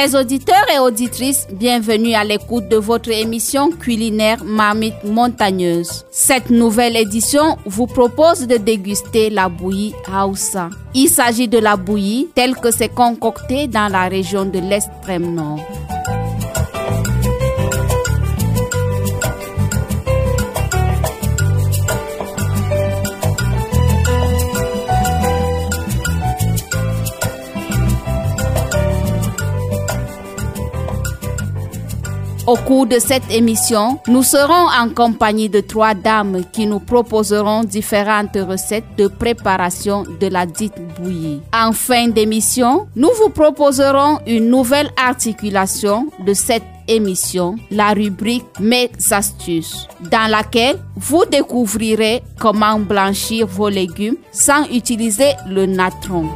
Chers auditeurs et auditrices, bienvenue à l'écoute de votre émission culinaire Marmite Montagneuse. Cette nouvelle édition vous propose de déguster la bouillie Hausa. Il s'agit de la bouillie telle que c'est concoctée dans la région de l'extrême nord. Au cours de cette émission, nous serons en compagnie de trois dames qui nous proposeront différentes recettes de préparation de la dite bouillie. En fin d'émission, nous vous proposerons une nouvelle articulation de cette émission, la rubrique Mes astuces, dans laquelle vous découvrirez comment blanchir vos légumes sans utiliser le natron.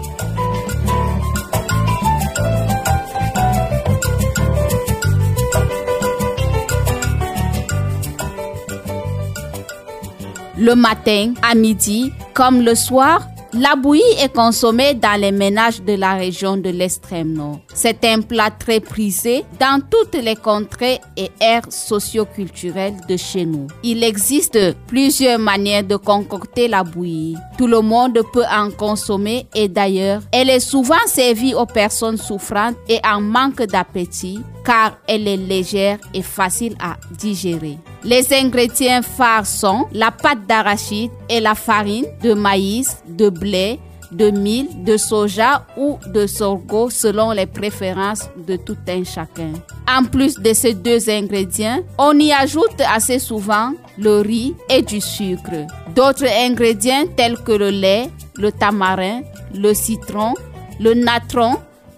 Le matin, à midi, comme le soir, la bouillie est consommée dans les ménages de la région de l'extrême nord. C'est un plat très prisé dans toutes les contrées et aires socioculturelles de chez nous. Il existe plusieurs manières de concocter la bouillie. Tout le monde peut en consommer et d'ailleurs, elle est souvent servie aux personnes souffrantes et en manque d'appétit car elle est légère et facile à digérer. Les ingrédients phares sont la pâte d'arachide et la farine de maïs, de blé, de mil, de soja ou de sorgho selon les préférences de tout un chacun. En plus de ces deux ingrédients, on y ajoute assez souvent le riz et du sucre. D'autres ingrédients tels que le lait, le tamarin, le citron, le natron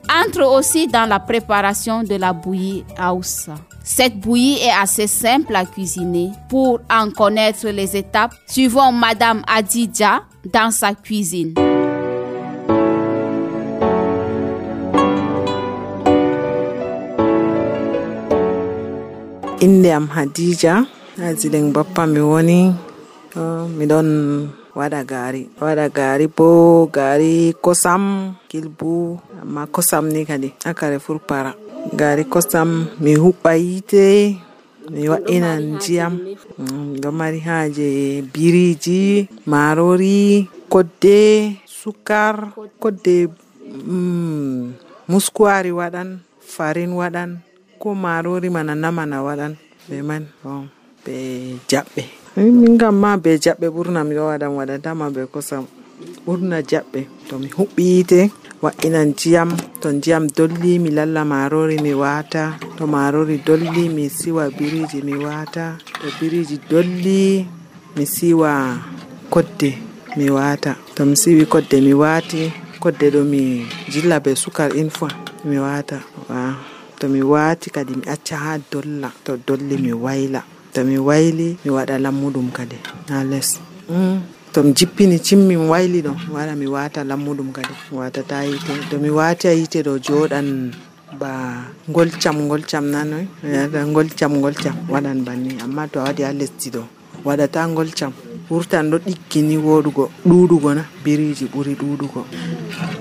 entrent aussi dans la préparation de la bouillie Aoussa. Cette bouillie est assez simple à cuisiner. Pour en connaître les étapes, suivons Madame Adidja dans sa cuisine. inde am hadija ha zileng bappa mi woni miɗon waɗa kosam kilbu amma kosam ni kadi ha carrefour gari kosam mi huɓɓa yite mi wa'inan ndiyam. Mm, ɗo mari haje biriji marori kodde sukar kodde mm, muskuwari waɗan farin waɗan ko marori mana namana waɗan. Be man be jaɓɓe. Min kam ma be jaɓɓe ɓurna miɗo waɗan waɗatama be kosam. Ɓurna jaɓɓe. To mi huɓɓi yite. Wa'ina ndiyam to ndiyam dolli mi lalla marori mi wata. To marori dolli mi siwa biriji mi wata. To biriji dolli mi siwa kodde mi wata. To mi siwi kodde mi wati. Kodde ɗo mi jilla be sukar une fois mi wata. Wa. To mi wati kadi mi acca ha dolla to dolli mi wayla to mi wayli mi waɗa lammuɗum kadi. Ha less mm. To mi jippini cimmi mi wayli ɗo. Mi waɗa mi wata lammuɗum kadi. Mi watata yite. To mi wati a yite ɗo joɗan ba golcam golcam nanoy golcam golcam waɗan banni. Amma to a waɗi ha lesdi ɗo. Waɗata golcam wurtan ɗo ɗiggini woɗugo. Ɗuɗugo na. Biriji ɓuri ɗuɗugo.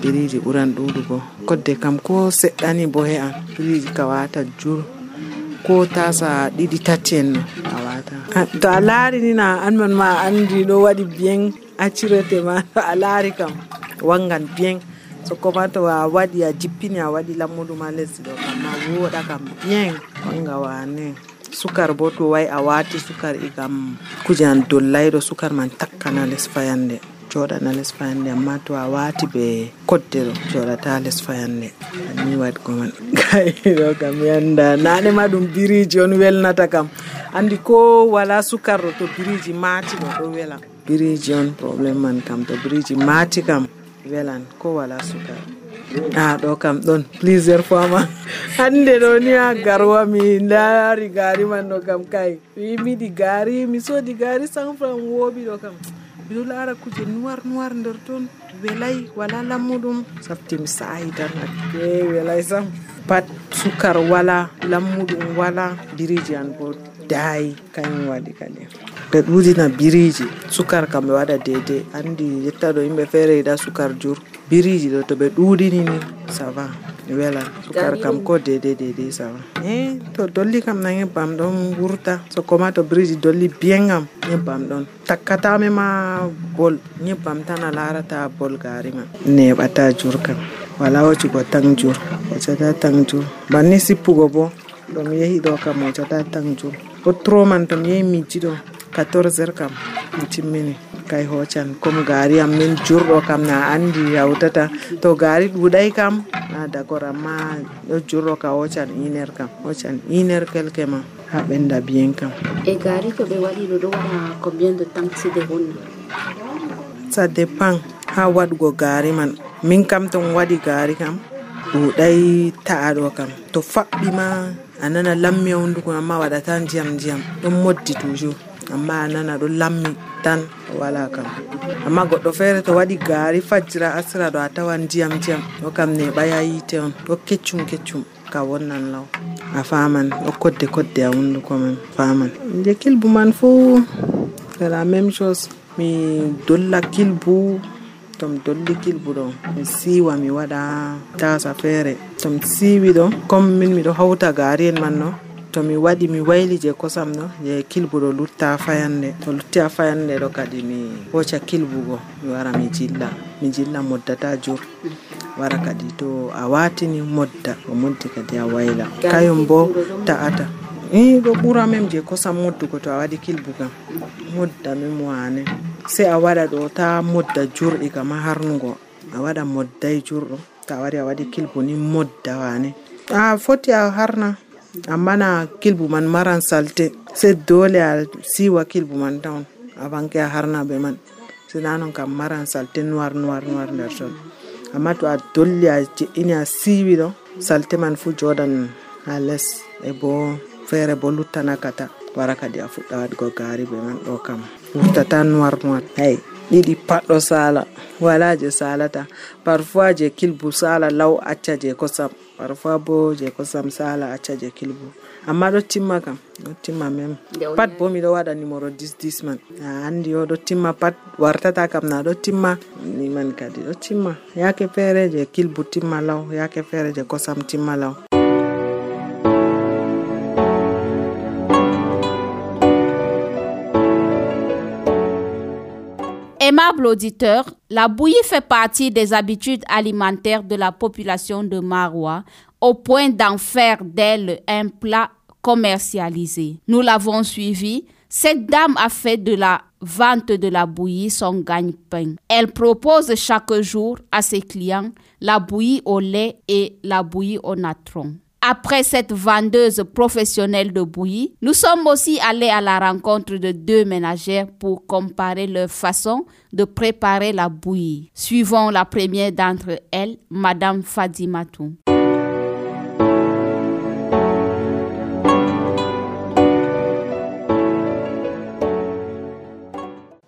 Biriji ɓuran ɗuɗugo. Kodde kam ko seɗɗani bo he'an biriji ka wata jur ko tasa ɗiɗi tati en a wata to a laari ni na an man ma andi ɗo waɗi bien accirete ma to a laari kam wangan bien sokoma to a waɗi a jippini a waɗi lammudu ma lesdi ɗo kam ma woɗa kam bien wanga wane sukar bo to wayi a wati sukar igam kuje an dollayɗo sukar man takkana les fayande joɗana les fayande amma to a wati be koddero coɗata joɗata les fayande anni waɗgo man kaiɗo kam yanda nane ma ɗum biriji on welnata kam. Andi ko wala sukarɗo to biriji maati ɗo ɗo wela biriji on probléme man kam to biriji mati kam welan. Ko wala sukar. A ɗo kam ɗon plusiére fois ma hande ɗo ni ha garwa mi laari gaari man ɗo kam kay mi miɗi gaari mi soodi gaari cent franc woɓi ɗo kam miɗo ara kuje noir noir nder toon welay wala lammuɗum safti mi sahi tan ake welay sam pat sukar wala lammuɗum wala biriji an bo daayi kañum waɗi kadi ɓe ɗuɗina biriji sukar kam ɓe waɗa dede. Andi yetta ɗo yimɓe feere yiɗa sukar jur. Biriji ɗo to ɓe ɗuɗini ni sava. welan sukar kam ko dede dede sawa. E to dolli kam na nyebbam ɗon wurta so koma to biriji dolli bien kam nyebbam ɗon takkatame ma bol nyebbam tan a larata bol gari man neɓata jur kam. Wala waccugo tan jur. Waccata tan jur. Banni sippugo bo. Ɗom yehi ɗo kam waccata tan jur. Bo tro man to yehi mijji ɗo 14 heures kam. Mi timmini kay hocan comme gari am min jurɗo kam na andi hawtata to gari ɗuɗay kam na d'accord amma ɗo jurɗo ka hocan une heure kam. Hocan une heure quelque ma ha ɓenda bien kam. E gari to ɓe waɗi ɗo ɗo waɗa combien de temps side wonna ça dépend ha waɗugo gari man. Min kam ton waɗi gari kam ɗuɗay ta'aɗo kam. To faɓɓima a nana lammi hunduko amma waɗata ndiyam ndiyam ɗon moddi toujours amma a nana ɗo lammi tan wala kam. Amma goɗɗo feere to waɗi gaari fajjira asira ɗo a tawan ndiyam ndiyam. Ɗo kam neɓaya yiite on. Ɗo keccum keccum. Ka wonnan law. A faman ɗo kodde kodde a hunduko man. Faman je kilbu man fuu la même chose. Mi dolla kilbu. Tomi dolli kilbu ɗo. Mi siiwa mi waɗa tasa feere tomi siiwi ɗo. Comme min miɗo hawta gaari en man no to mi waɗi mi wayli je kosam ɗo je kilbu ɗo lutta fayande to lutti a fayande ɗo kadi mi hoca kilbugo mi wara mi jilla mi jilla moddata jur. Wara kadi to a watini modda o moddi kadi a wayla kayum bo ta'ata i ɗo ɓura mem je kosam moddugo to a waɗi kilbu modda mem wane sei a waɗa ɗo ta modda jurɗi kama ha harnugo a waɗa modday jurɗo to a wari a waɗi kilbu ni modda wane. A foti a harna amma na kilbu man maran salte sai dole a siwa kilbu man down avanke a harna be man. Sina non kam maran salte noir noir noir nder ton. Amma to a dolli a je'ini a siwi ɗo salte man fu joɗan ha les e bo feere bo luttanakata wara kadi a fuɗɗa waɗgo gaari be man ɗo kam. Wurtata noir noir hey ɗiɗi paɗɗo sala. Wala je salata. Parfois je kilbu sala law acca je kosam. Parfois bo je kosam sala acca je kilbu amma ɗo timma kam ɗo timma mem. Pat bo miɗo waɗa numéro 10 10 man. A andi o ɗo timma pat wartata kam na ɗo timma ni man kadi ɗo timma yake feere je kilbu timma law yake feere je kosam timma law Aimable auditeur, la bouillie fait partie des habitudes alimentaires de la population de Marois au point d'en faire d'elle un plat commercialisé. Nous l'avons suivi. Cette dame a fait de la vente de la bouillie son gagne-pain. Elle propose chaque jour à ses clients la bouillie au lait et la bouillie au natron. Après cette vendeuse professionnelle de bouillie, nous sommes aussi allés à la rencontre de deux ménagères pour comparer leur façon de préparer la bouillie. Suivons la première d'entre elles, Madame Fadimatou.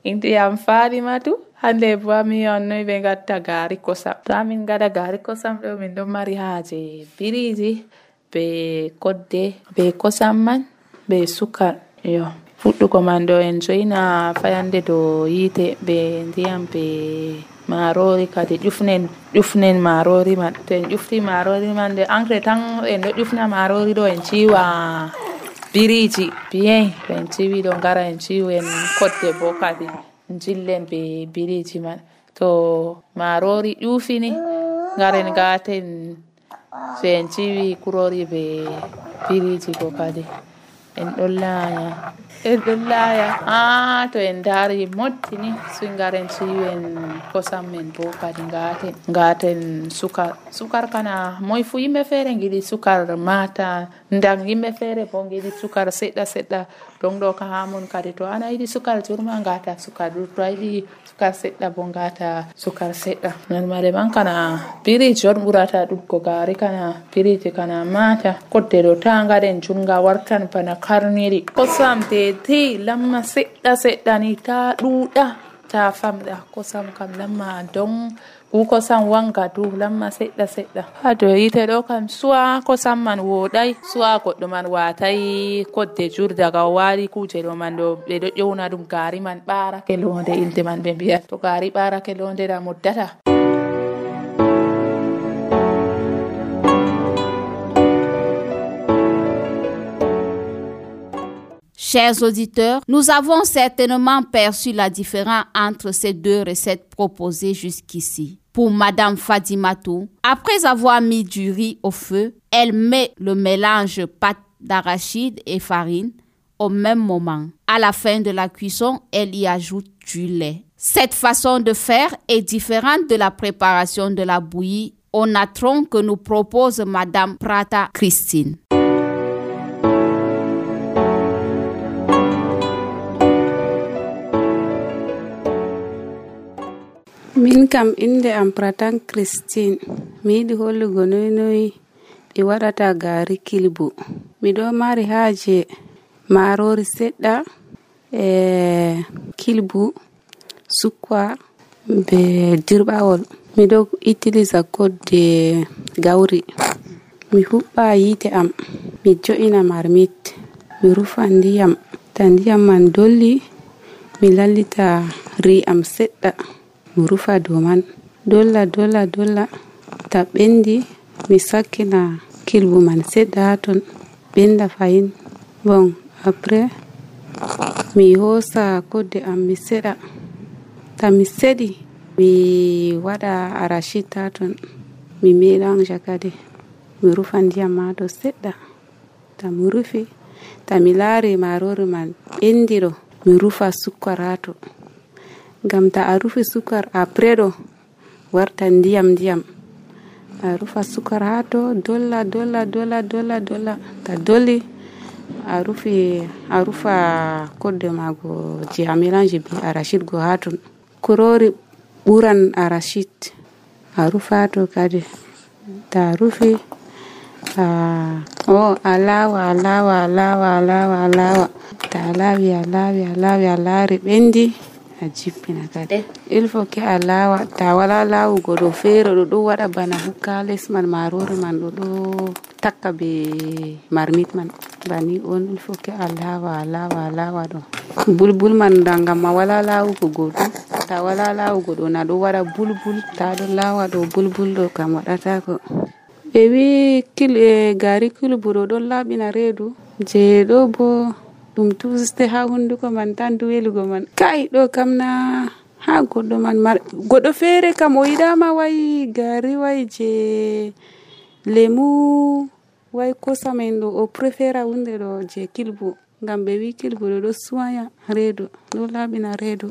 Indiyam Fadimatu hande bo mi on noy ɓe gatta gari kosam to amin gaɗa gari kosam ɗo min ɗon mari haaje biriji be kodde be kosam man be sukar yo. Fuɗɗugo man ɗo en joyina fayande dow yiite be ndiyam be marori kadi ƴufnen ƴufnen marori man. To en ƴufti marori man de engrais tan en ɗo ƴufna marori ɗo en ciwa biriji bien. To en ciwi ɗo ngara en ciwen kodde bo kadi jillen be biriji man. To marori ƴufini ngaren gaten so en ciwi kurori be biriji bo kadi en ɗon laaya en ɗon laaya ha to en dari mottini so ngaren ciwi en kosam men bo kadi sukar sukar kana moy fu yimɓe feere sukar mata ndan yimɓe feere sukar seɗɗa seɗɗa ɗon ɗo ka ana yiɗi sukar jurma ngata sukar to a yiɗi sukar seɗɗa bo ngata sukar seɗɗa normale man kana biriji on ɓurata ɗuɗgo gari kana biriji kana mata kodde ɗo ta junga wartan bana karniri tete lamma seɗɗa seɗɗa ni ta ɗuɗa ta famɗa kosam kam lamma don ku kosam wanga du lamma seɗɗa seɗɗa ha, to yite ɗo kam suwa kosam man woɗai suwa goɗɗo man watai kodde jur daga o wari kuje ɗo man ɗo ɓe ɗo ƴewna ɗum gari man ɓarake londe inde man ɓe mbiya to gari ɓarake londe ɗa moddata Chers auditeurs, nous avons certainement perçu la différence entre ces deux recettes proposées jusqu'ici. Pour Madame Fadimatou, après avoir mis du riz au feu, elle met le mélange pâte d'arachide et farine au même moment. À la fin de la cuisson, elle y ajoute du lait. Cette façon de faire est différente de la préparation de la bouillie au natron que nous propose Madame Prata Christine. min kam inde am pratan christine. Mi yiɗi hollugo noynoyi ɓe waɗata gaari kilbu. Miɗo mari haaje marori seɗɗa e kilbu sukwa be dirɓawol. Miɗo utilisa kodde gawri. Mi huɓɓa yiite am mi jo'ina marmit mi rufa ndiyam. Ta ndiyam man dolli mi lallita ri am seɗɗa. Mi rufa dow man. Dolla dolla dolla. Ta ɓendi mi sakkina kilbu man seɗɗa ha ton. Ɓenda fayin. Bon après mi hosa kodde am mi seɗa. Ta mi seɗi mi waɗa arachid ha ton. Mi mélange kadi mi rufa ndiyam ma to seɗɗa. Ta mi rufi. Ta mi laari marori man ɓendiɗo mi rufa sukkarato ngam ta a rufi sukar a predo warta ndiyam ndiyam. A rufa sukar ha to dolla dolla dolla dolla dolla ta dolli. A rufi a rufa kodde mago je a mélange be arachid go ha ton kurori ɓuran arachid a rufa to kadi. Ta rufi a o a lawa a lawa a lawa a lawa a lawa ta a lawi a lawi a lawi a laari ɓendi a jippina kadi il faut ke a lawa ta wala laawugo ɗo feere ɗo ɗo waɗa bana hukka les man marori man ɗo ɗo takka be marmit man. Bani on il faut ke a lawa a lawa a lawa ɗo bulbul man ngam ma wala lawugo goɗɗum ta wala laawugo ɗo na ɗo waɗa bulbul ta ɗo lawa ɗo bulbul ɗo kam waɗatako ɓe wi kil e gari kilbu ɗo ɗon laaɓina reedu je ɗo bo ɗum tuste ha hunduko man tan du welugo man. Kai ɗo kam na ha goɗɗo man mar goɗɗo feere kam o yiɗama wayi gari wayi je lemu wayi kosamen ɗo o préféra hunde ɗo je kilbu ngam ɓe wi kilbu ɗo ɗo suwaya reedu ɗo laɓina reedu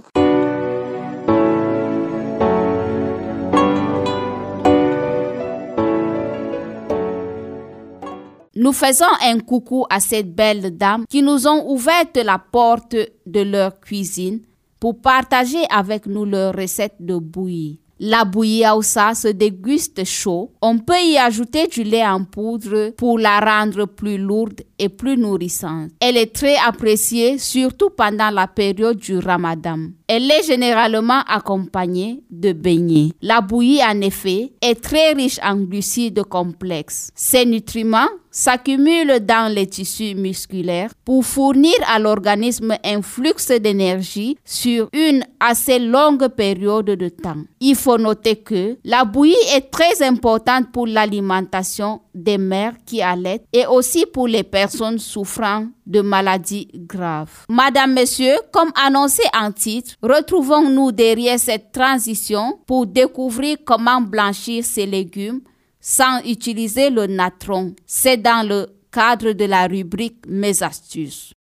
Nous faisons un coucou à cette belle dame qui nous ont ouvert la porte de leur cuisine pour partager avec nous leurs recettes de bouillie. La bouillie Aoussa se déguste chaud. On peut y ajouter du lait en poudre pour la rendre plus lourde et plus nourrissante. Elle est très appréciée, surtout pendant la période du ramadan. Elle est généralement accompagnée de beignets. La bouillie, en effet, est très riche en glucides complexes. Ces nutriments s'accumulent dans les tissus musculaires pour fournir à l'organisme un flux d'énergie sur une assez longue période de temps. Il faut noter que la bouillie est très importante pour l'alimentation des mères qui allaitent et aussi pour les personnes souffrant de maladies graves. Madame, Monsieur, comme annoncé en titre, retrouvons-nous derrière cette transition pour découvrir comment blanchir ces légumes sans utiliser le natron. C'est dans le cadre de la rubrique Mes astuces.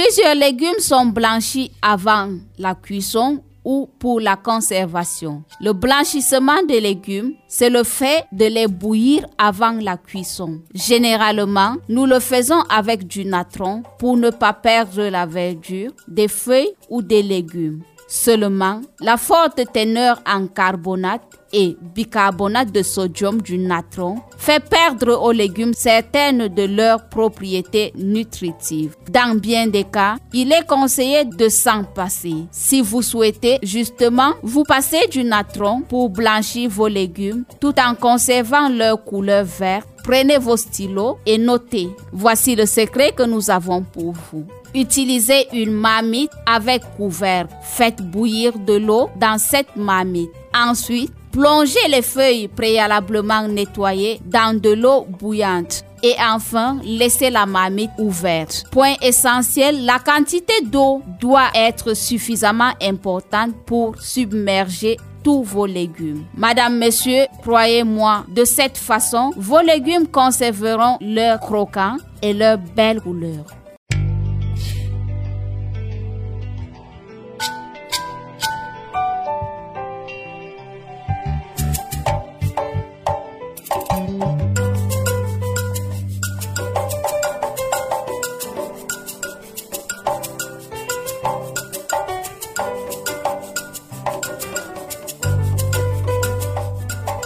Plusieurs légumes sont blanchis avant la cuisson ou pour la conservation. Le blanchissement des légumes, c'est le fait de les bouillir avant la cuisson. Généralement, nous le faisons avec du natron pour ne pas perdre la verdure des feuilles ou des légumes. Seulement, la forte teneur en carbonate et bicarbonate de sodium du natron fait perdre aux légumes certaines de leurs propriétés nutritives. Dans bien des cas, il est conseillé de s'en passer. Si vous souhaitez justement vous passer du natron pour blanchir vos légumes tout en conservant leur couleur verte, prenez vos stylos et notez. Voici le secret que nous avons pour vous. Utilisez une marmite avec couvert. Faites bouillir de l'eau dans cette marmite. Ensuite, Plongez les feuilles préalablement nettoyées dans de l'eau bouillante. Et enfin, laissez la marmite ouverte. Point essentiel, la quantité d'eau doit être suffisamment importante pour submerger tous vos légumes. Madame, Monsieur, croyez-moi, de cette façon, vos légumes conserveront leur croquant et leur belle couleur.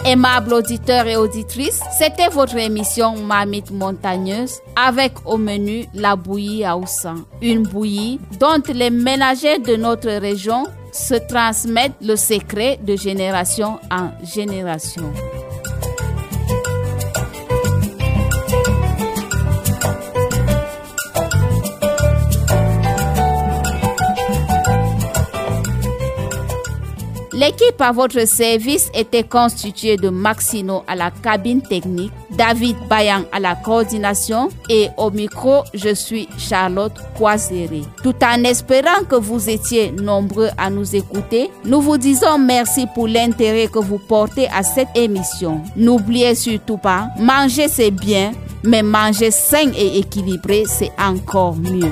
Aimables auditeurs et auditrices, c'était votre émission Mamite Montagneuse avec au menu la bouillie à Oussan. Une bouillie dont les ménagers de notre région se transmettent le secret de génération en génération. L'équipe à votre service était constituée de Maxino à la cabine technique, David Bayan à la coordination et au micro, je suis Charlotte Poiséré. Tout en espérant que vous étiez nombreux à nous écouter, nous vous disons merci pour l'intérêt que vous portez à cette émission. N'oubliez surtout pas, manger c'est bien, mais manger sain et équilibré c'est encore mieux.